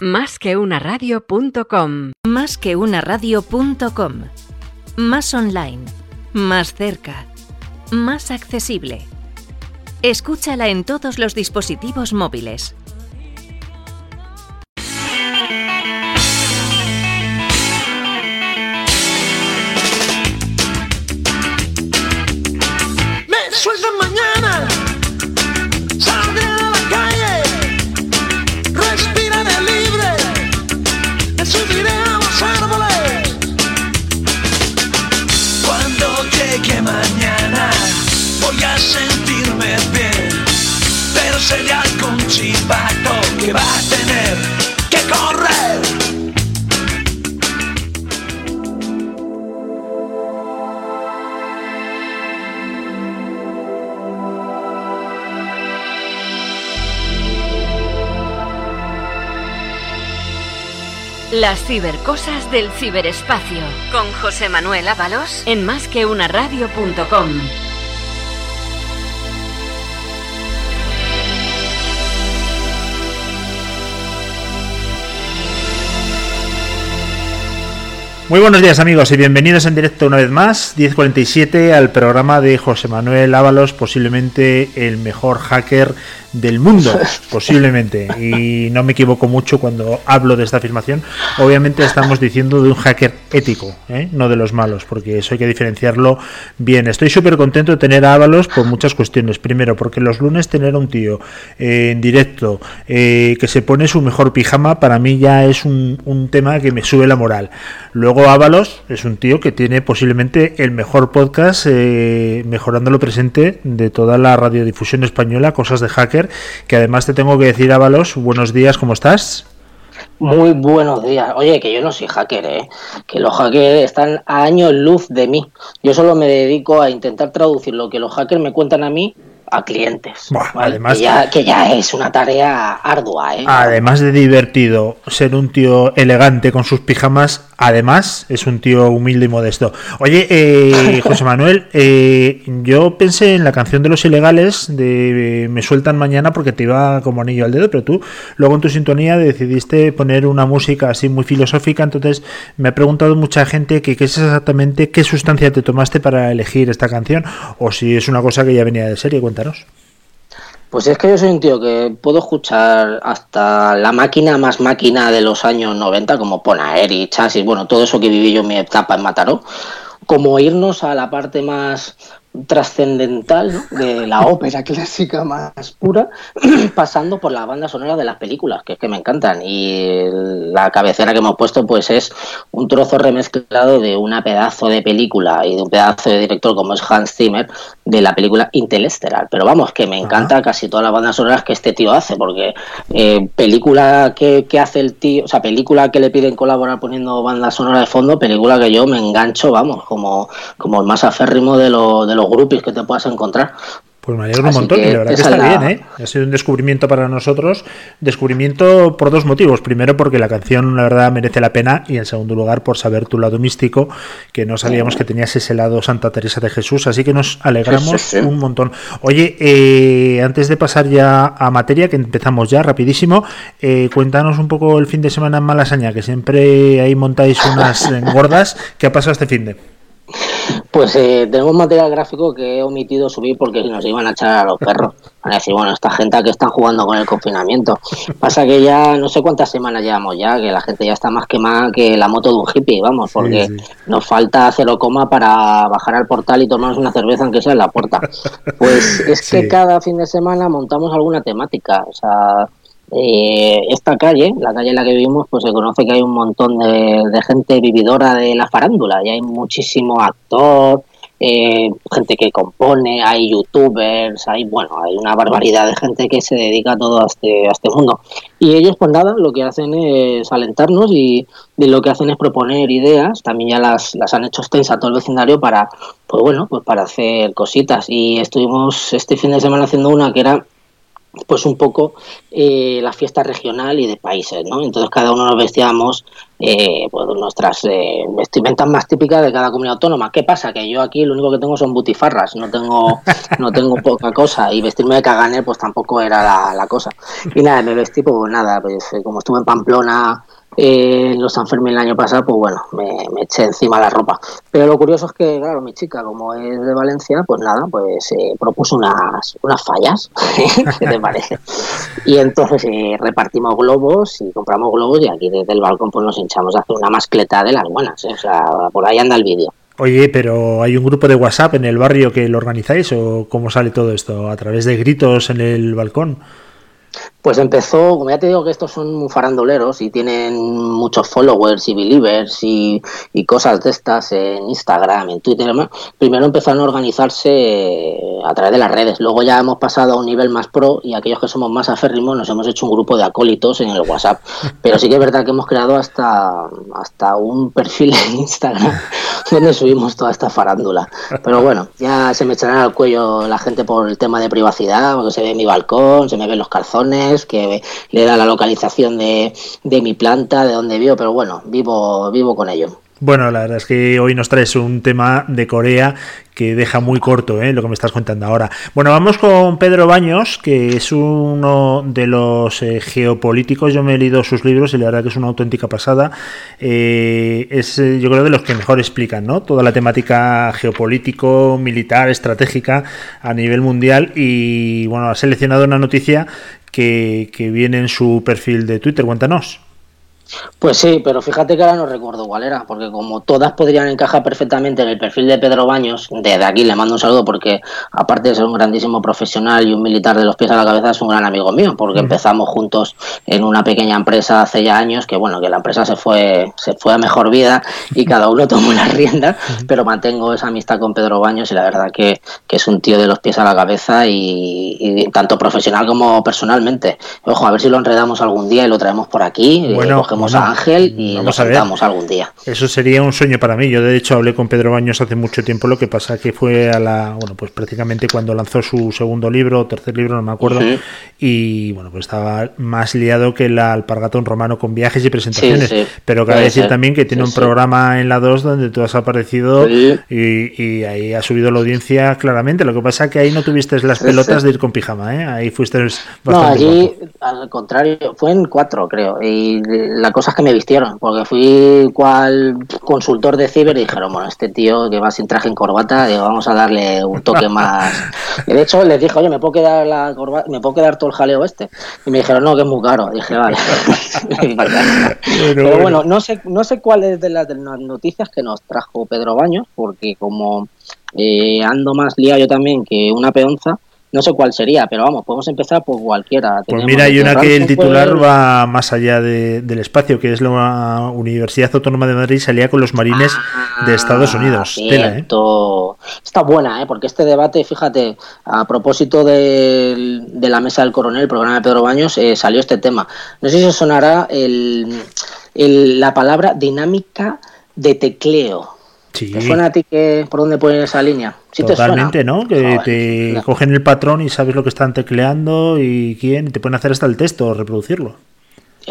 Más que una radio.com. Más que una radio.com. Más online. Más cerca. Más accesible. Escúchala en todos los dispositivos móviles. Las cibercosas del ciberespacio. Con José Manuel Ábalos en más. Muy buenos días amigos y bienvenidos en directo una vez más, 1047, al programa de José Manuel Ábalos, posiblemente el mejor hacker del mundo, posiblemente. Y no me equivoco mucho cuando hablo de esta afirmación. Obviamente estamos diciendo de un hacker ético, ¿eh? no de los malos, porque eso hay que diferenciarlo bien. Estoy súper contento de tener a Ábalos por muchas cuestiones. Primero, porque los lunes tener a un tío eh, en directo eh, que se pone su mejor pijama, para mí ya es un, un tema que me sube la moral. Luego Ábalos es un tío que tiene posiblemente el mejor podcast mejorando lo presente de toda la radiodifusión española, cosas de hacker, que además te tengo que decir Ábalos, buenos días, ¿cómo estás? Muy buenos días. Oye, que yo no soy hacker, ¿eh? Que los hackers están a años luz de mí. Yo solo me dedico a intentar traducir lo que los hackers me cuentan a mí a clientes. Buah, ¿vale? además- que, ya, que ya es una tarea ardua, ¿eh? Además de divertido, ser un tío elegante con sus pijamas, además es un tío humilde y modesto. Oye, eh, José Manuel, eh, yo pensé en la canción de los ilegales de eh, Me sueltan mañana porque te iba como anillo al dedo, pero tú luego en tu sintonía decidiste poner una música así muy filosófica, entonces me ha preguntado mucha gente que qué es exactamente qué sustancia te tomaste para elegir esta canción o si es una cosa que ya venía de serie, Pues es que yo soy un tío que puedo escuchar hasta la máquina más máquina de los años 90, como Ponaer y Chasis, bueno, todo eso que viví yo en mi etapa en Mataró, como irnos a la parte más trascendental ¿no? de la ópera clásica más pura, pasando por la banda sonora de las películas, que es que me encantan. Y la cabecera que hemos puesto pues es un trozo remezclado de una pedazo de película y de un pedazo de director como es Hans Zimmer de la película Interestelar. Pero vamos, que me encanta casi todas las bandas sonoras que este tío hace, porque eh, película que, que hace el tío, o sea, película que le piden colaborar poniendo banda sonora de fondo, película que yo me engancho, vamos, como, como el más aférrimo de, lo- de los grupos que te puedas encontrar. Pues me alegro un montón que y la verdad que está la- bien, ¿eh? Ha sido un descubrimiento para nosotros. Descubrimiento por dos motivos. Primero, porque la canción, la verdad, merece la pena. Y en segundo lugar, por saber tu lado místico, que no sabíamos que tenías ese lado Santa Teresa de Jesús. Así que nos alegramos Sí, sí, sí. un montón. Oye, eh, antes de pasar ya a materia, que empezamos ya rapidísimo, eh, cuéntanos un poco el fin de semana en Malasaña, que siempre ahí montáis unas gordas. ¿Qué ha pasado este fin de? Pues eh, tenemos material gráfico que he omitido subir porque nos iban a echar a los perros. Van a decir, bueno, esta gente que están jugando con el confinamiento. Pasa que ya no sé cuántas semanas llevamos ya, que la gente ya está más quemada que la moto de un hippie, vamos, porque sí. nos falta cero coma para bajar al portal y tomarnos una cerveza aunque sea en la puerta. Pues es Sí. que cada fin de semana montamos alguna temática, o sea... eh, esta calle, la calle en la que vivimos, pues se conoce que hay un montón de, gente vividora de la farándula y hay muchísimo actor, eh, gente que compone, hay youtubers, hay bueno, hay una barbaridad de gente que se dedica todo a este, a este mundo. Y ellos, pues nada, lo que hacen es alentarnos y, y lo que hacen es proponer ideas, también ya las, las han hecho extensas a todo el vecindario para, pues bueno, pues para hacer cositas. Y estuvimos este fin de semana haciendo una que era pues un poco eh, la fiesta regional y de países, ¿no? Entonces cada uno nos vestíamos eh, pues nuestras eh, vestimentas más típicas de cada comunidad autónoma. ¿Qué pasa? Que yo aquí lo único que tengo son butifarras, no tengo no tengo poca cosa y vestirme de caganer pues tampoco era la, la cosa. Y nada, me vestí pues nada, pues como estuve en Pamplona eh, los San Fermín el año pasado, pues bueno, me, eché encima la ropa. Pero lo curioso es que, claro, mi chica, como es de Valencia, pues nada, pues eh, propuso unas, unas fallas, ¿qué te parece? Y entonces eh, repartimos globos y compramos globos y aquí desde el balcón pues nos hinchamos a hacer una mascleta de las buenas, ¿eh? o sea, por ahí anda el vídeo. Oye, pero ¿hay un grupo de WhatsApp en el barrio que lo organizáis o cómo sale todo esto? ¿A través de gritos en el balcón? Pues empezó, como ya te digo que estos son farandoleros y tienen muchos followers y believers y, cosas de estas en Instagram, en Twitter y demás. Primero empezaron a organizarse a través de las redes. Luego ya hemos pasado a un nivel más pro y aquellos que somos más aférrimos nos hemos hecho un grupo de acólitos en el WhatsApp. Pero sí que es verdad que hemos creado hasta, hasta un perfil en Instagram donde subimos toda esta farándula. Pero bueno, ya se me echará al cuello la gente por el tema de privacidad, porque se ve mi balcón, se me ven los calzones que le da la localización de, de mi planta, de donde vivo, pero bueno, vivo, vivo con ello. Bueno, la verdad es que hoy nos traes un tema de Corea que deja muy corto ¿eh? lo que me estás contando ahora. Bueno, vamos con Pedro Baños, que es uno de los eh, geopolíticos. Yo me he leído sus libros y la verdad que es una auténtica pasada. Eh, es, eh, yo creo, de los que mejor explican ¿no? toda la temática geopolítico, militar, estratégica a nivel mundial. Y bueno, ha seleccionado una noticia que, viene en su perfil de Twitter. Cuéntanos. Pues sí, pero fíjate que ahora no recuerdo cuál era, porque como todas podrían encajar perfectamente en el perfil de Pedro Baños, desde aquí le mando un saludo porque aparte de ser un grandísimo profesional y un militar de los pies a la cabeza, es un gran amigo mío, porque empezamos juntos en una pequeña empresa hace ya años, que bueno, que la empresa se fue, se fue a mejor vida y cada uno tomó las riendas, pero mantengo esa amistad con Pedro Baños y la verdad que, que es un tío de los pies a la cabeza y, tanto profesional como personalmente. Ojo, a ver si lo enredamos algún día y lo traemos por aquí. Bueno, a Ángel y nos sentamos algún día. Eso sería un sueño para mí. Yo de hecho hablé con Pedro Baños hace mucho tiempo, lo que pasa que fue a la, bueno, pues prácticamente cuando lanzó su segundo libro, o tercer libro, no me acuerdo, y bueno, pues estaba más liado que el alpargatón romano con viajes y presentaciones. Pero cabe decir también que tiene un programa en la 2 donde tú has aparecido y, ahí ha subido la audiencia claramente. Lo que pasa que ahí no tuviste las pelotas de ir con pijama, ¿eh? Ahí fuiste bastante No, allí al contrario, fue en cuatro creo, y la cosas que me vistieron, porque fui cual consultor de ciber y dijeron, bueno, este tío que va sin traje en corbata, digo, vamos a darle un toque más. Y de hecho les dije, oye, ¿me puedo quedar la corbata, me puedo quedar todo el jaleo este? Y me dijeron, no, que es muy caro. dije, vale. Pero bueno, no sé, no sé cuál es de las, de las noticias que nos trajo Pedro Baños, porque como eh, ando más liado yo también que una peonza, no sé cuál sería, pero vamos, podemos empezar por cualquiera. Pues mira, hay una que el titular va más allá del espacio, que es la Universidad Autónoma de Madrid salía con los marines de Estados Unidos. ¿eh? Está buena, ¿eh? porque este debate, fíjate, a propósito de, la mesa del coronel, el programa de Pedro Baños, eh, salió este tema. No sé si os sonará el, la palabra dinámica de tecleo. ¿Te suena a ti que, por dónde ponen esa línea? Totalmente, ¿no? Que te cogen el patrón y sabes lo que están tecleando y quién, te pueden hacer hasta el texto, reproducirlo.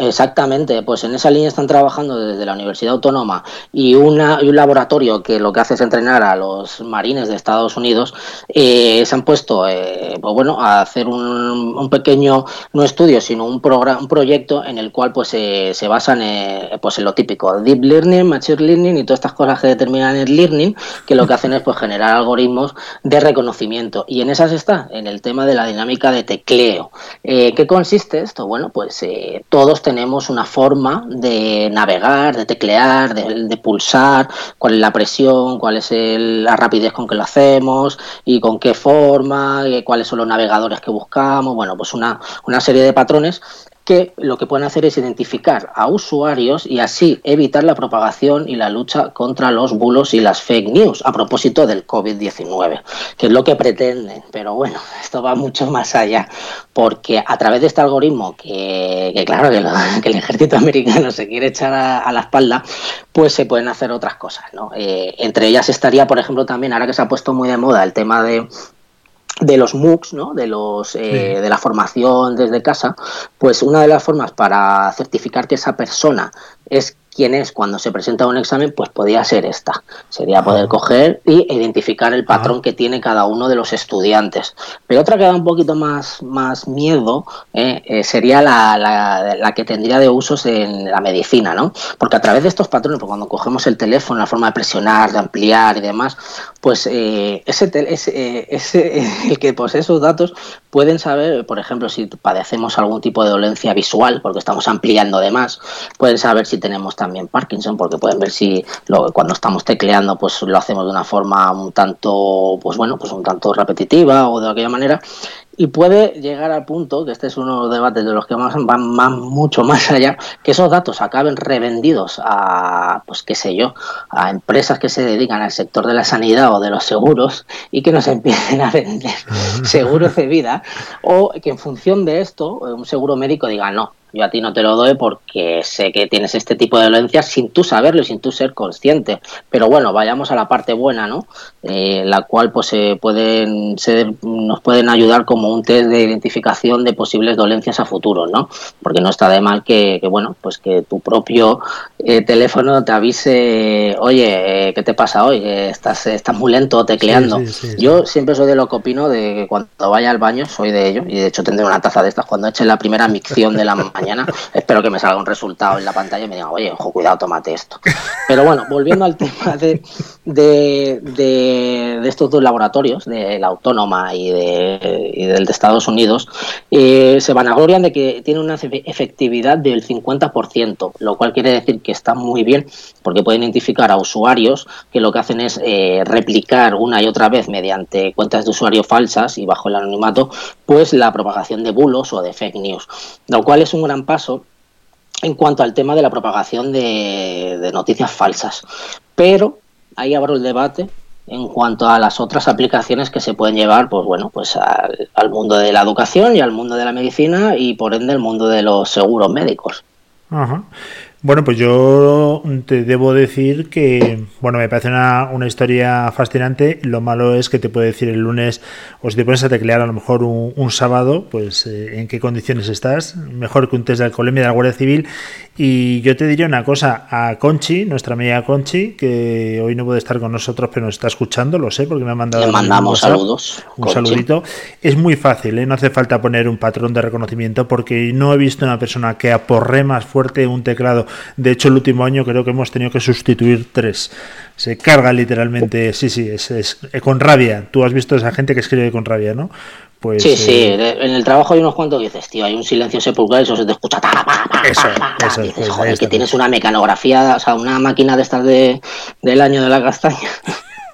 Exactamente, pues en esa línea están trabajando desde la Universidad Autónoma y, una, y un laboratorio que lo que hace es entrenar a los marines de Estados Unidos. Eh, se han puesto, eh, pues bueno, a hacer un, un, pequeño, no estudio, sino un, programa, un proyecto en el cual pues se basan eh, pues en lo típico, deep learning, machine learning y todas estas cosas que determinan el learning, que lo que hacen es pues generar algoritmos de reconocimiento. Y en esas está, en el tema de la dinámica de tecleo. ¿Qué consiste esto? Bueno, pues todos tenemos una forma de navegar, de teclear, de, pulsar, cuál es la presión, cuál es la rapidez con que lo hacemos y con qué forma, eh, cuáles son los navegadores que buscamos, bueno, pues una, una serie de patrones que lo que pueden hacer es identificar a usuarios y así evitar la propagación y la lucha contra los bulos y las fake news a propósito del COVID-19, que es lo que pretenden. Pero bueno, esto va mucho más allá, porque a través de este algoritmo, que, claro que, el ejército americano se quiere echar a, la espalda, pues se pueden hacer otras cosas. ¿no? Eh, entre ellas estaría, por ejemplo, también, ahora que se ha puesto muy de moda el tema de de los MOOCs, ¿no? de, los, eh, de la formación desde casa, pues una de las formas para certificar que esa persona es quién es cuando se presenta un examen, pues podría ser esta. Sería poder ah. coger y identificar el patrón ah. que tiene cada uno de los estudiantes. Pero otra que da un poquito más, más miedo eh, eh, sería la, la, que tendría de usos en la medicina, ¿no? Porque a través de estos patrones, pues cuando cogemos el teléfono, la forma de presionar, de ampliar y demás, pues eh, ese, ese, el que posee esos datos pueden saber, por ejemplo, si padecemos algún tipo de dolencia visual, porque estamos ampliando de más, pueden saber si tenemos también Parkinson, porque pueden ver si lo, cuando estamos tecleando, pues lo hacemos de una forma un tanto, pues bueno, pues un tanto repetitiva o de aquella manera, y puede llegar al punto, que este es uno de los debates de los que más, van más, mucho más allá, que esos datos acaben revendidos a, pues qué sé yo, a empresas que se dedican al sector de la sanidad o de los seguros y que nos empiecen a vender seguros de vida o que en función de esto un seguro médico diga no, yo a ti no te lo doy porque sé que tienes este tipo de dolencias sin tú saberlo y sin tú ser consciente. Pero bueno, vayamos a la parte buena, ¿no? Eh, la cual pues se pueden, nos pueden ayudar como un test de identificación de posibles dolencias a futuro, ¿no? Porque no está de mal que, bueno, pues que tu propio eh, teléfono te avise, oye, eh, ¿qué te pasa hoy? estás, estás muy lento tecleando. Yo siempre soy de lo que opino de que cuando vaya al baño, soy de ello, y de hecho tendré una taza de estas cuando eche la primera micción de la mañana. Espero que me salga un resultado en la pantalla y me diga, oye, ojo, cuidado, tómate esto. Pero bueno, volviendo al tema de, de, de, estos dos laboratorios, de la Autónoma y, de, y del de Estados Unidos, eh, se vanaglorian de que tiene una efectividad del 50%, lo cual quiere decir que está muy bien porque pueden identificar a usuarios que lo que hacen es eh, replicar una y otra vez mediante cuentas de usuario falsas y bajo el anonimato, pues la propagación de bulos o de fake news, lo cual es un gran paso en cuanto al tema de la propagación de, noticias falsas. Pero ahí abro el debate en cuanto a las otras aplicaciones que se pueden llevar, pues bueno, pues al, al, mundo de la educación y al mundo de la medicina y por ende el mundo de los seguros médicos. Ajá. Bueno, pues yo te debo decir que, bueno, me parece una, una, historia fascinante. Lo malo es que te puede decir el lunes, o si te pones a teclear a lo mejor un, sábado, pues eh, en qué condiciones estás. Mejor que un test de alcoholemia de la Guardia Civil. Y yo te diría una cosa, a Conchi, nuestra amiga Conchi, que hoy no puede estar con nosotros, pero nos está escuchando, lo sé, porque me ha mandado... Le mandamos saludos. Un saludito. Es muy fácil, ¿eh? no hace falta poner un patrón de reconocimiento, porque no he visto una persona que aporre más fuerte un teclado de hecho, el último año creo que hemos tenido que sustituir tres. Se carga literalmente, sí, sí, es, es eh, con rabia. Tú has visto a esa gente que escribe con rabia, ¿no? Pues, sí, sí, eh, en el trabajo hay unos cuantos que dices, tío, hay un silencio sepulcral y eso se te escucha. eso, eso, dices, joder, que tienes una mecanografía, o sea, una máquina de estas de, del año de la castaña.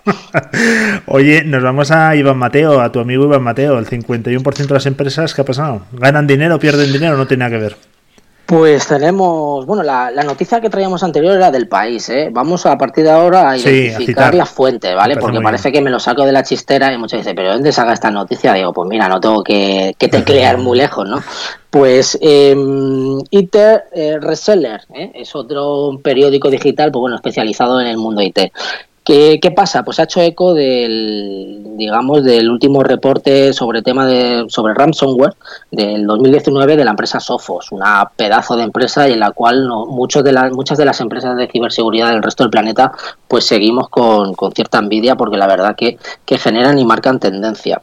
Oye, nos vamos a Iván Mateo, a tu amigo Iván Mateo. El 51% de las empresas, ¿qué ha pasado? ¿Ganan dinero, pierden dinero? No tiene nada que ver. Pues tenemos, bueno, la, noticia que traíamos anterior era del país, ¿eh? Vamos a partir de ahora a identificar la fuente, ¿vale? Porque parece que me lo saco de la chistera y muchos dicen, ¿pero dónde saca esta noticia? Digo, pues mira, no tengo que, que teclear muy lejos, ¿no? Pues eh, ITER eh, Reseller ¿eh? es otro periódico digital, pues bueno, especializado en el mundo IT. ¿Qué, pasa? Pues ha hecho eco del, digamos, del último reporte sobre tema de sobre ransomware del 2019 de la empresa Sophos, una pedazo de empresa y en la cual no, muchos de las, muchas de las empresas de ciberseguridad del resto del planeta pues seguimos con, con cierta envidia porque la verdad que, que generan y marcan tendencia.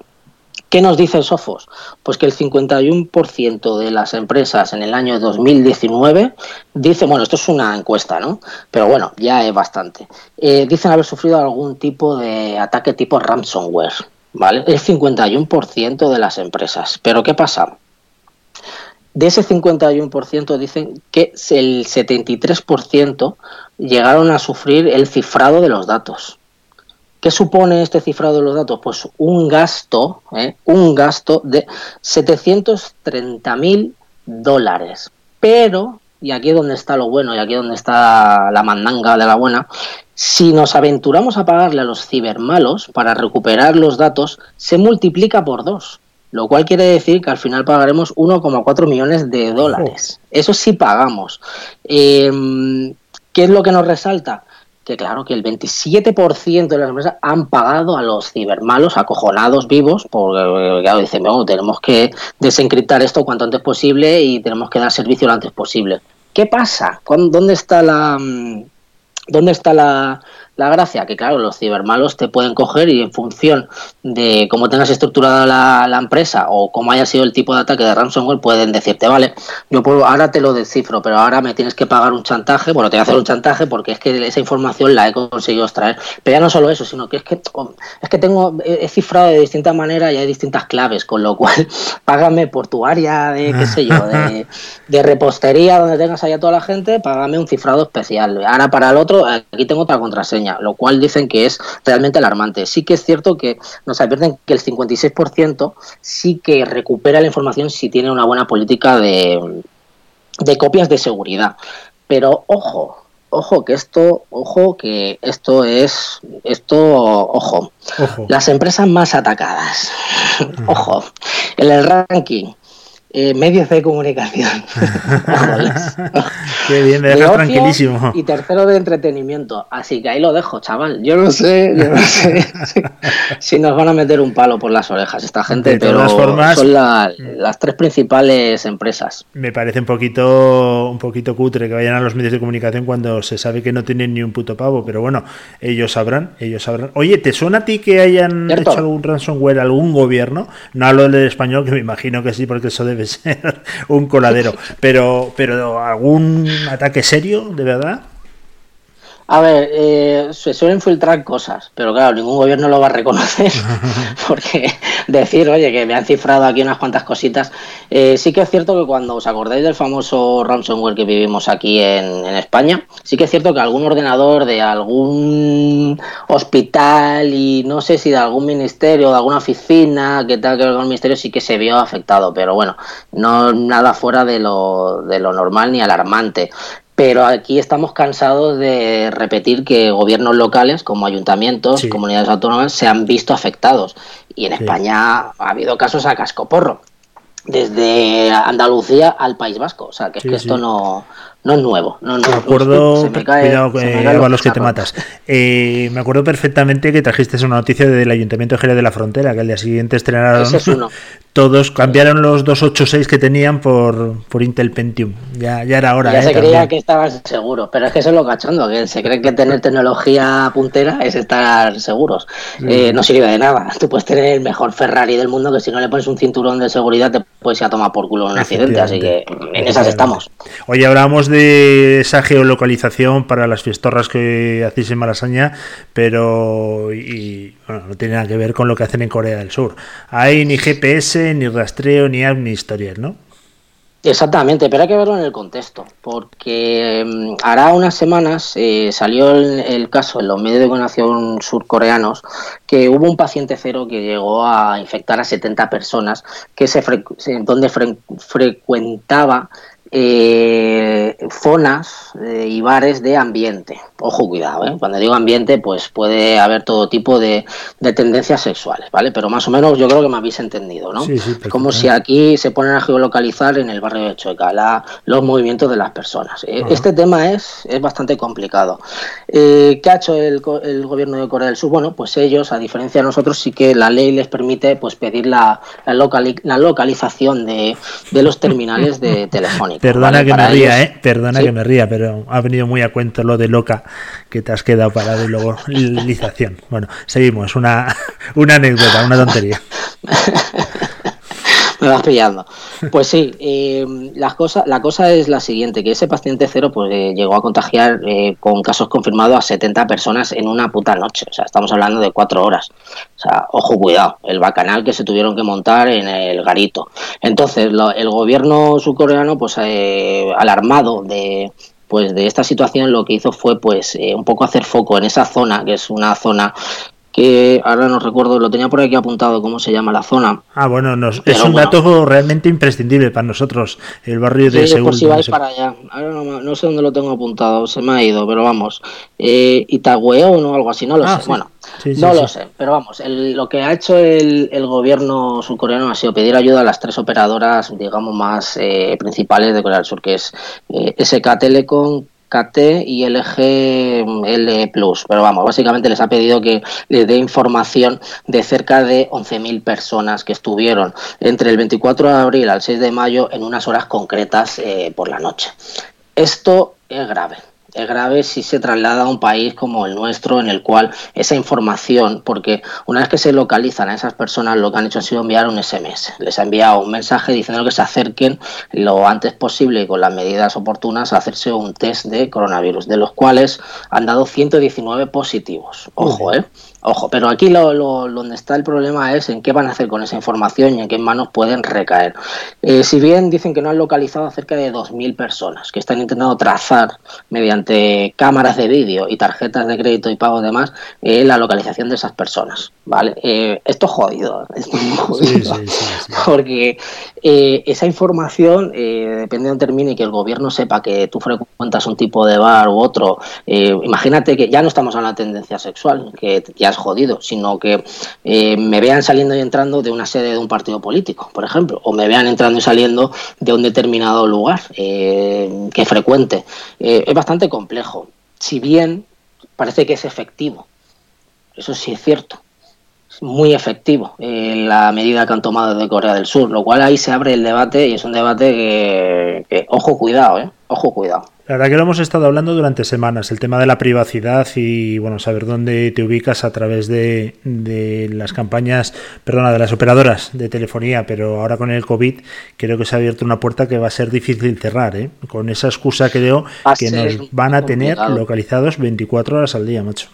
¿Qué nos dice Sofos? Pues que el 51% de las empresas en el año 2019 dice, bueno, esto es una encuesta, ¿no? Pero bueno, ya es bastante. Eh, dicen haber sufrido algún tipo de ataque tipo ransomware, ¿vale? El 51% de las empresas. Pero ¿qué pasa? De ese 51% dicen que el 73% llegaron a sufrir el cifrado de los datos. ¿Qué supone este cifrado de los datos? Pues un gasto, ¿eh? un gasto de 730 mil dólares. Pero, y aquí es donde está lo bueno, y aquí es donde está la mandanga de la buena, si nos aventuramos a pagarle a los cibermalos para recuperar los datos, se multiplica por dos. Lo cual quiere decir que al final pagaremos 1,4 millones de dólares. Eso sí pagamos. Em, ¿Qué es lo que nos resalta? Que claro, que el 27% de las empresas han pagado a los cibermalos acojonados vivos, porque claro, dicen, bueno, tenemos que desencriptar esto cuanto antes posible y tenemos que dar servicio lo antes posible. ¿Qué pasa? ¿Dónde está la... Mm, ¿Dónde está la, la gracia que, claro, los cibermalos te pueden coger y en función de cómo tengas estructurada la, empresa o cómo haya sido el tipo de ataque de ransomware, pueden decirte, vale, yo puedo, ahora te lo descifro, pero ahora me tienes que pagar un chantaje, bueno, te voy a hacer un chantaje porque es que esa información la he conseguido extraer. Pero ya no solo eso, sino que es que, oh, es que tengo, he cifrado de distintas maneras y hay distintas claves, con lo cual, págame por tu área de, qué sé yo, de, de repostería donde tengas allá toda la gente, págame un cifrado especial. Ahora para el otro, aquí tengo otra contraseña lo cual dicen que es realmente alarmante. Sí que es cierto que nos advierten que el 56% sí que recupera la información si tiene una buena política de, de copias de seguridad. Pero ojo, ojo que esto, ojo que esto es, esto, ojo, las empresas más atacadas, ojo, en el ranking eh, medios de comunicación. Qué bien, me dejas tranquilísimo. Y tercero de entretenimiento. Así que ahí lo dejo, chaval. Yo no sé, yo no sé si nos van a meter un palo por las orejas esta gente, pero formas, son las tres principales empresas. Me parece un poquito, un poquito cutre que vayan a los medios de comunicación cuando se sabe que no tienen ni un puto pavo, pero bueno, ellos sabrán, ellos sabrán. Oye, ¿te suena a ti que hayan hecho algún ransomware algún gobierno? No hablo del español, que me imagino que sí, porque eso debe ser un coladero. Pero, pero algún ataque serio, de verdad. A ver, eh, se suelen filtrar cosas, pero claro, ningún gobierno lo va a reconocer, porque decir, oye, que me han cifrado aquí unas cuantas cositas. Eh, sí que es cierto que cuando os acordáis del famoso ransomware que vivimos aquí en, España, sí que es cierto que algún ordenador de algún hospital y no sé si de algún ministerio, de alguna oficina que tal que ver con el ministerio, sí que se vio afectado, pero bueno, no nada fuera de lo, de lo normal ni alarmante pero aquí estamos cansados de repetir que gobiernos locales, como ayuntamientos, comunidades autónomas, se han visto afectados. Y en España ha habido casos a cascoporro, desde Andalucía al País Vasco. O sea, que es que esto no, no es nuevo. No, no, me acuerdo, cuidado, eh, los que te matas. Eh, me acuerdo perfectamente que trajiste una noticia del Ayuntamiento de Jerez de la Frontera, que al día siguiente estrenaron. Todos cambiaron los 286 que tenían por, por Intel Pentium. Ya, ya era hora. Ya eh, se creía que estaban seguros, pero es que eso es lo cachondo, que se cree que tener tecnología puntera es estar seguros. no sirve de nada. Tú puedes tener el mejor Ferrari del mundo, que si no le pones un cinturón de seguridad te puedes ir a tomar por culo en un accidente. Así que en esas estamos. Hoy hablamos de esa geolocalización para las fiestorras que hacéis en Malasaña, pero y, no tiene nada que ver con lo que hacen en Corea del Sur. Hay ni GPS, ni rastreo, ni app, ni historias, ¿no? Exactamente, pero hay que verlo en el contexto, porque mm, hará unas semanas eh, salió el, caso en los medios de comunicación surcoreanos que hubo un paciente cero que llegó a infectar a 70 personas que se donde frecuentaba eh, zonas eh, y bares de ambiente. Ojo, cuidado, ¿eh? cuando digo ambiente, pues puede haber todo tipo de, tendencias sexuales, ¿vale? Pero más o menos yo creo que me habéis entendido, ¿no? Como si aquí se ponen a geolocalizar en el barrio de Chueca la, los movimientos de las personas. Eh, este tema es, es bastante complicado. ¿Qué ha hecho el, el, gobierno de Corea del Sur? Bueno, pues ellos, a diferencia de nosotros, sí que la ley les permite pues pedir la, la, la localización de, de los terminales de telefónica. Perdona que me ría, ¿eh? Perdona que me ría, pero ha venido muy a cuento lo de loca que te has quedado parado y luego lización. Bueno, seguimos. Una, una anécdota, una tontería. me vas pillando. Pues sí, eh, la, cosa, la cosa es la siguiente, que ese paciente cero pues eh, llegó a contagiar eh, con casos confirmados a 70 personas en una puta noche. O sea, estamos hablando de cuatro horas. O sea, ojo, cuidado, el bacanal que se tuvieron que montar en el garito. Entonces, el gobierno surcoreano, pues alarmado de pues de esta situación lo que hizo fue pues un poco hacer foco en esa zona que es una zona que ahora no recuerdo, lo tenía por aquí apuntado cómo se llama la zona. Ah, bueno, es un dato realmente imprescindible para nosotros, el barrio de sí, Seúl. si vais para allá, ahora no, sé dónde lo tengo apuntado, se me ha ido, pero vamos, eh, o algo así, no lo ah, sé, bueno, no lo sé, pero vamos, lo que ha hecho el, gobierno surcoreano ha sido pedir ayuda a las tres operadoras, digamos, más eh, principales de Corea del Sur, que es eh, SK Telecom, KT y LG Plus. Pero vamos, básicamente les ha pedido que les dé información de cerca de 11.000 personas que estuvieron entre el 24 de abril al 6 de mayo en unas horas concretas eh, por la noche. Esto es grave es grave si se traslada a un país como el nuestro, en el cual esa información, porque una vez que se localizan a esas personas, lo que han hecho ha sido enviar un SMS. Les ha enviado un mensaje diciendo que se acerquen lo antes posible y con las medidas oportunas a hacerse un test de coronavirus, de los cuales han dado 119 positivos. Ojo, ¿eh? Ojo, pero aquí lo, donde está el problema es en qué van a hacer con esa información y en qué manos pueden recaer. Eh, si bien dicen que no han localizado a cerca de 2.000 personas, que están intentando trazar mediante cámaras de vídeo y tarjetas de crédito y pago demás eh, la localización de esas personas. ¿vale? Eh, esto es jodido, es muy jodido, porque esa información, depende de un termine y que el gobierno sepa que tú frecuentas un tipo de bar u otro, imagínate que ya no estamos en la tendencia sexual, que ya jodido, sino que eh, me vean saliendo y entrando de una sede de un partido político, por ejemplo, o me vean entrando y saliendo de un determinado lugar eh, que frecuente. Eh, es bastante complejo, si bien parece que es efectivo, eso sí es cierto muy efectivo la medida que han tomado desde Corea del Sur, lo cual ahí se abre el debate y es un debate que, que ojo cuidado, ¿eh? ojo cuidado. La verdad que lo hemos estado hablando durante semanas, el tema de la privacidad y bueno, saber dónde te ubicas a través de, las campañas, perdona, de las operadoras de telefonía, pero ahora con el COVID creo que se ha abierto una puerta que va a ser difícil cerrar, ¿eh? con esa excusa creo que nos van a tener localizados 24 horas al día, macho.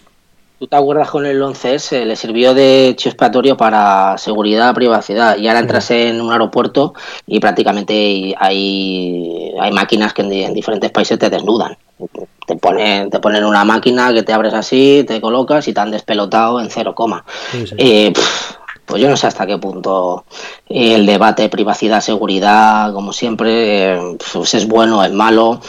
¿Tú te acuerdas con el 11S? Le sirvió de hecho expiatorio para seguridad, privacidad. Y ahora entras en un aeropuerto y prácticamente hay, hay máquinas que en, diferentes países te desnudan. Te ponen, te ponen una máquina que te abres así, te colocas y te han despelotado en cero coma. Eh, pues yo no sé hasta qué punto el debate privacidad-seguridad, como siempre, eh, pues es bueno, es malo.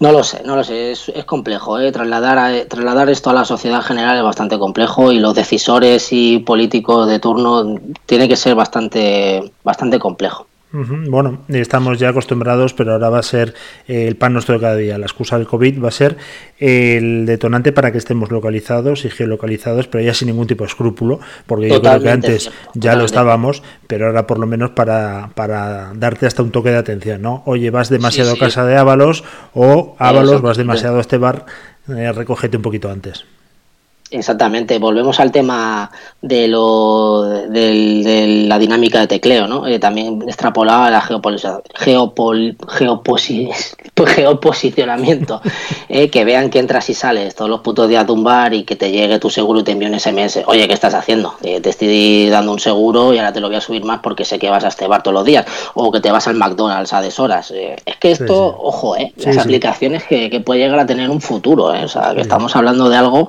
No lo sé, no lo sé, es, es complejo. ¿eh? Trasladar, trasladar esto a la sociedad general es bastante complejo y los decisores y políticos de turno tiene que ser bastante, bastante complejo. Bueno, estamos ya acostumbrados, pero ahora va a ser el pan nuestro de cada día. La excusa del COVID va a ser el detonante para que estemos localizados y geolocalizados, pero ya sin ningún tipo de escrúpulo, porque yo creo que antes ya lo estábamos, pero ahora por lo menos para, para darte hasta un toque de atención, ¿no? Oye, vas demasiado a casa de Ábalos o Ábalos, vas demasiado a este bar, eh, recógete un poquito antes. Exactamente, volvemos al tema de, lo, de, la dinámica de tecleo, ¿no? Eh, también extrapolado a la geopol, geoposicionamiento, eh, que vean que entras y sales todos los putos días de un bar y que te llegue tu seguro y te envíe un SMS. Oye, ¿qué estás haciendo? Eh, te estoy dando un seguro y ahora te lo voy a subir más porque sé que vas a este bar todos los días o que te vas al McDonald's a deshoras. es que esto, ojo, eh, las aplicaciones que, que, puede llegar a tener un futuro, o sea, que estamos hablando de algo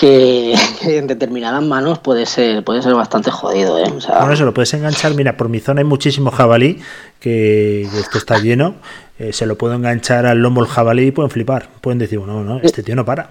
que, en determinadas manos puede ser puede ser bastante jodido. ¿eh? bueno, eso lo puedes enganchar. Mira, por mi zona hay muchísimo jabalí, que esto está lleno. Eh, se lo puedo enganchar al lomo el jabalí y pueden flipar. Pueden decir, no, no, este tío no para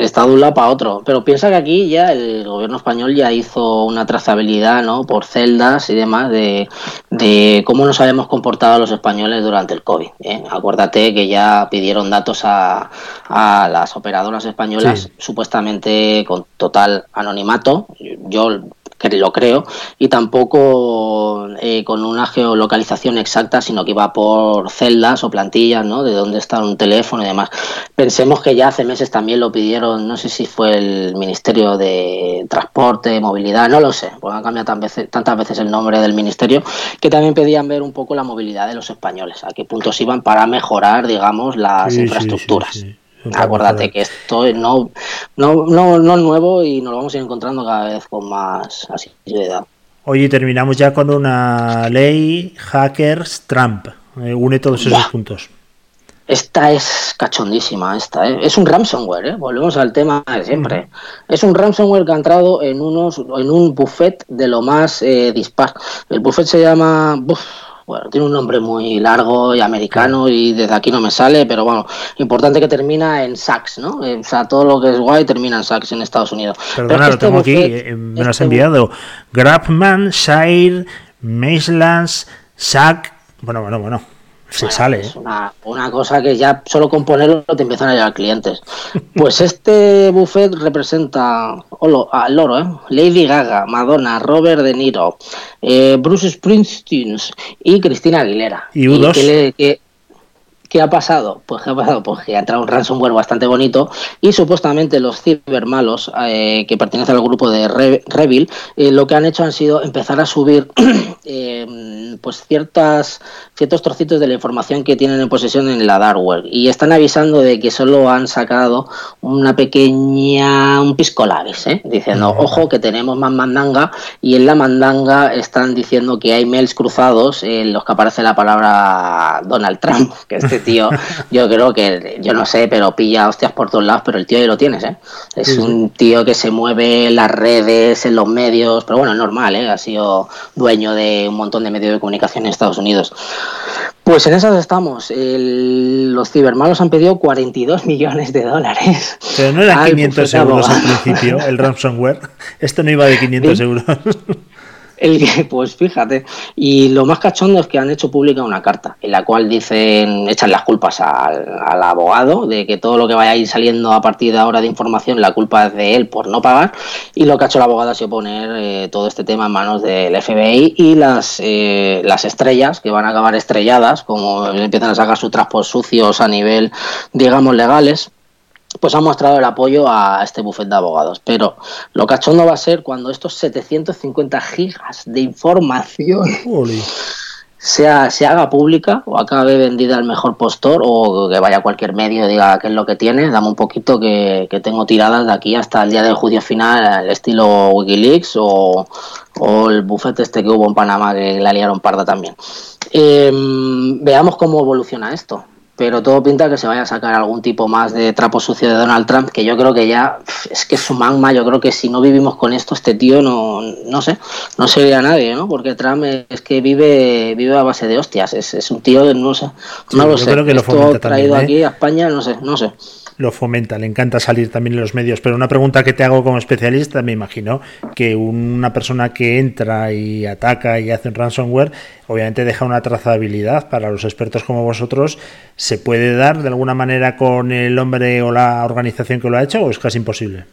está de un lado para otro. Pero piensa que aquí ya el gobierno español ya hizo una trazabilidad ¿no? por celdas y demás de, de cómo nos habíamos comportado los españoles durante el COVID. ¿eh? Acuérdate que ya pidieron datos a, a las operadoras españolas, supuestamente con total anonimato. Yo que lo creo, y tampoco eh, con una geolocalización exacta, sino que iba por celdas o plantillas, ¿no? De dónde está un teléfono y demás. Pensemos que ya hace meses también lo pidieron, no sé si fue el Ministerio de Transporte, Movilidad, no lo sé, porque han cambiado veces, tantas veces el nombre del ministerio, que también pedían ver un poco la movilidad de los españoles, a qué puntos iban para mejorar, digamos, las infraestructuras. Acuérdate que esto no, no, no, no es nuevo y nos lo vamos a ir encontrando cada vez con más asiduidad. Oye, terminamos ya con una ley hackers Trump. Eh, une todos esos puntos. Esta es cachondísima, esta, ¿eh? es un ransomware, ¿eh? volvemos al tema de siempre. Es un ransomware que ha entrado en unos, en un buffet de lo más eh, dispar. El buffet se llama, bueno, tiene un nombre muy largo y americano y desde aquí no me sale, pero bueno, importante que termina en Sachs, ¿no? Eh, o sea, todo lo que es guay termina en Sachs en Estados Unidos. Perdona, lo este tengo aquí, eh, me lo has este enviado. Grabman, Shire, Maislands, Sack, bueno, bueno, bueno. se sale. Es una, una, cosa que ya solo con ponerlo te empiezan a llegar clientes. Pues este buffet representa al loro, ¿eh? Lady Gaga, Madonna, Robert De Niro, eh, Bruce Springsteen y Cristina Aguilera. Y U2. que, ¿Qué ha pasado? Pues ¿qué ha pasado? Pues que ha entrado un ransomware bastante bonito y supuestamente los cibermalos eh, que pertenecen al grupo de Revil eh, lo que han hecho han sido empezar a subir eh, pues ciertas ciertos trocitos de la información que tienen en posesión en la dark web y están avisando de que solo han sacado una pequeña un piscolabis, ¿eh? diciendo ojo que tenemos más mandanga y en la mandanga están diciendo que hay mails cruzados en los que aparece la palabra Donald Trump que este tío, yo creo que, yo no sé, pero pilla hostias por todos lados, pero el tío ahí lo tienes, ¿eh? Es un tío que se mueve en las redes, en los medios, pero bueno, es normal, ¿eh? Ha sido dueño de un montón de medios de comunicación en Estados Unidos. Pues en esas estamos. los cibermalos han pedido 42 millones de dólares. Pero no eran 500 euros al principio, el ransomware. Esto no iba de 500 euros. pues fíjate. Y lo más cachondo es que han hecho pública una carta en la cual dicen, echan las culpas al, abogado de que todo lo que vaya a ir saliendo a partir de ahora de información, la culpa es de él por no pagar. Y lo que ha hecho el abogado ha sido poner eh, todo este tema en manos del FBI y las, eh, las estrellas que van a acabar estrelladas, como empiezan a sacar sus traspos sucios a nivel, digamos, legales pues ha mostrado el apoyo a este bufete de abogados. Pero lo cachondo va a ser cuando estos 750 gigas de información sea, se haga pública o acabe vendida al mejor postor o que vaya a cualquier medio y diga qué es lo que tiene. Dame un poquito que, tengo tiradas de aquí hasta el día del juicio final, el estilo Wikileaks o, el bufete este que hubo en Panamá que la liaron parda también. Em, veamos cómo evoluciona esto pero todo pinta que se vaya a sacar algún tipo más de trapo sucio de Donald Trump, que yo creo que ya es que es su magma, yo creo que si no vivimos con esto, este tío no, no sé, no sería nadie, ¿no? Porque Trump es que vive vive a base de hostias, es, es un tío, no sé, no lo sé, creo que lo esto traído ¿eh? aquí a España, no sé, no sé lo fomenta, le encanta salir también en los medios. Pero una pregunta que te hago como especialista, me imagino que una persona que entra y ataca y hace un ransomware, obviamente deja una trazabilidad para los expertos como vosotros. ¿Se puede dar de alguna manera con el hombre o la organización que lo ha hecho o es casi imposible?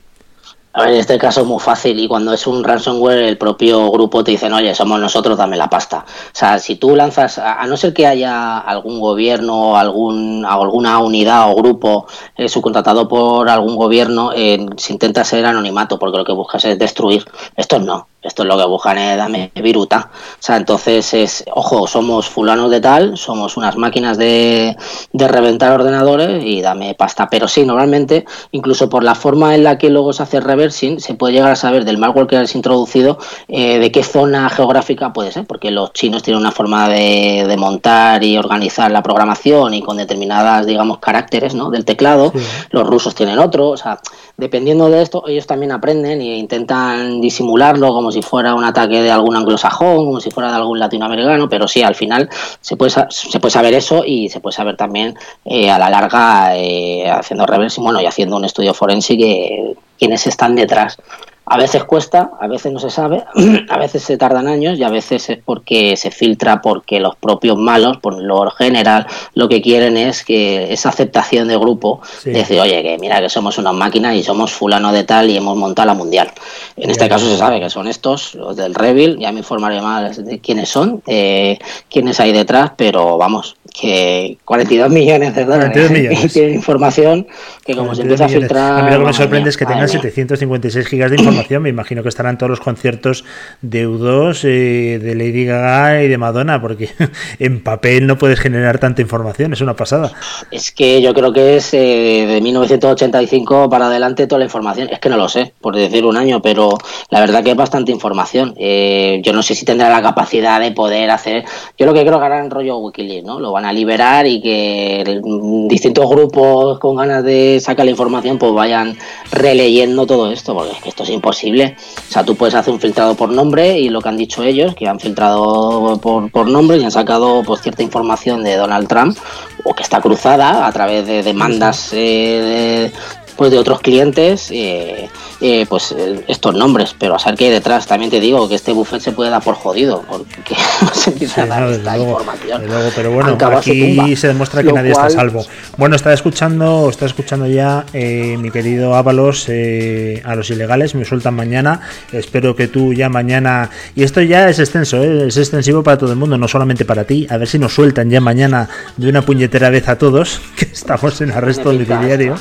En este caso es muy fácil y cuando es un ransomware el propio grupo te dicen, oye, somos nosotros, dame la pasta. O sea, si tú lanzas, a no ser que haya algún gobierno, algún, alguna unidad o grupo eh, subcontratado por algún gobierno, eh, se intenta ser anonimato porque lo que buscas es destruir. Esto no. Esto es lo que buscan es dame viruta. O sea, entonces es, ojo, somos fulanos de tal, somos unas máquinas de, de reventar ordenadores y dame pasta. Pero sí, normalmente, incluso por la forma en la que luego se hace reversing, se puede llegar a saber del malware que has introducido eh, de qué zona geográfica puede ser, porque los chinos tienen una forma de, de, montar y organizar la programación y con determinadas, digamos, caracteres ¿no? del teclado. Los rusos tienen otro. O sea, dependiendo de esto, ellos también aprenden e intentan disimularlo como si fuera un ataque de algún anglosajón, como si fuera de algún latinoamericano, pero sí, al final se puede, se puede saber eso y se puede saber también eh, a la larga eh, haciendo reverse bueno, y haciendo un estudio forense que quienes están detrás. A veces cuesta, a veces no se sabe, a veces se tardan años y a veces es porque se filtra porque los propios malos, por lo general, lo que quieren es que esa aceptación de grupo, decir, oye, que mira que somos una máquina y somos fulano de tal y hemos montado la mundial. En este caso se sabe que son estos, los del Revil, ya me informaré más de quiénes son, eh, quiénes hay detrás, pero vamos, que 42 millones de dólares millones. tienen información que como se empieza a filtrar... A mí lo que me sorprende es que tengan 756 gigas de información, me imagino que estarán todos los conciertos de U2, eh, de Lady Gaga y de Madonna, porque en papel no puedes generar tanta información, es una pasada. Es que yo creo que es eh, de 1985 para adelante toda la información, es que no lo sé, por decir un año, pero la verdad que es bastante información. Eh, yo no sé si tendrá la capacidad de poder hacer... Yo lo que creo que harán rollo Wikileaks, ¿no? Lo van a liberar y que distintos grupos con ganas de sacar la información pues vayan releyendo todo esto, porque es que esto es imposible. O sea, tú puedes hacer un filtrado por nombre y lo que han dicho ellos, que han filtrado por, por nombre y han sacado pues cierta información de Donald Trump o que está cruzada a través de demandas eh, pues de otros clientes eh, eh, pues eh, estos nombres, pero a saber qué hay detrás. También te digo que este buffet se puede dar por jodido, porque se empieza a dar esta información. pero bueno, aquí se demuestra que nadie está salvo. Bueno, está escuchando, está escuchando ya eh, mi querido Ábalos a los ilegales, me sueltan mañana. Espero que tú ya mañana. Y esto ya es extenso, es extensivo para todo el mundo, no solamente para ti. A ver si nos sueltan ya mañana de una puñetera vez a todos, que estamos en arresto domiciliario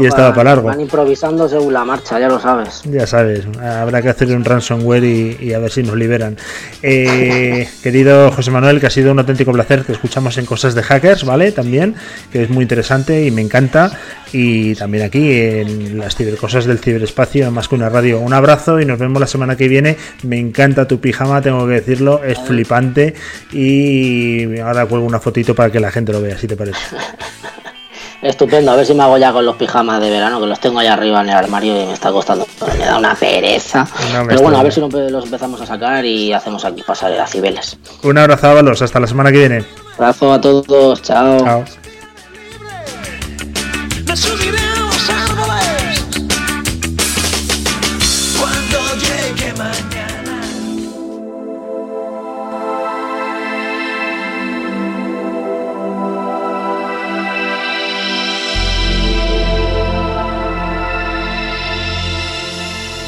y estaba para largo. Van improvisando según la marcha, ya lo sabes. Ya sabes, habrá que hacer un ransomware y, a ver si nos liberan. Eh, querido José Manuel, que ha sido un auténtico placer, que escuchamos en Cosas de Hackers, ¿vale? También, que es muy interesante y me encanta. Y también aquí en las cibercosas del ciberespacio, más que una radio. Un abrazo y nos vemos la semana que viene. Me encanta tu pijama, tengo que decirlo, es flipante. Y ahora cuelgo una fotito para que la gente lo vea, si te parece. Estupendo, a ver si me hago ya con los pijamas de verano, que los tengo allá arriba en el armario y me está costando. Me da una pereza. Pero bueno, a ver si los empezamos a sacar y hacemos aquí pasar a Cibeles. Un abrazo, Ábalos, hasta la semana que viene. Abrazo a todos, chao. Chao.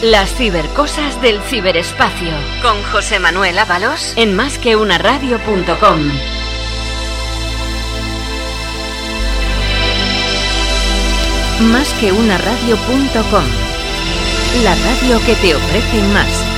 Las cibercosas del ciberespacio. Con José Manuel Ábalos en másqueunaradio.com. Másqueunaradio.com. La radio que te ofrece más.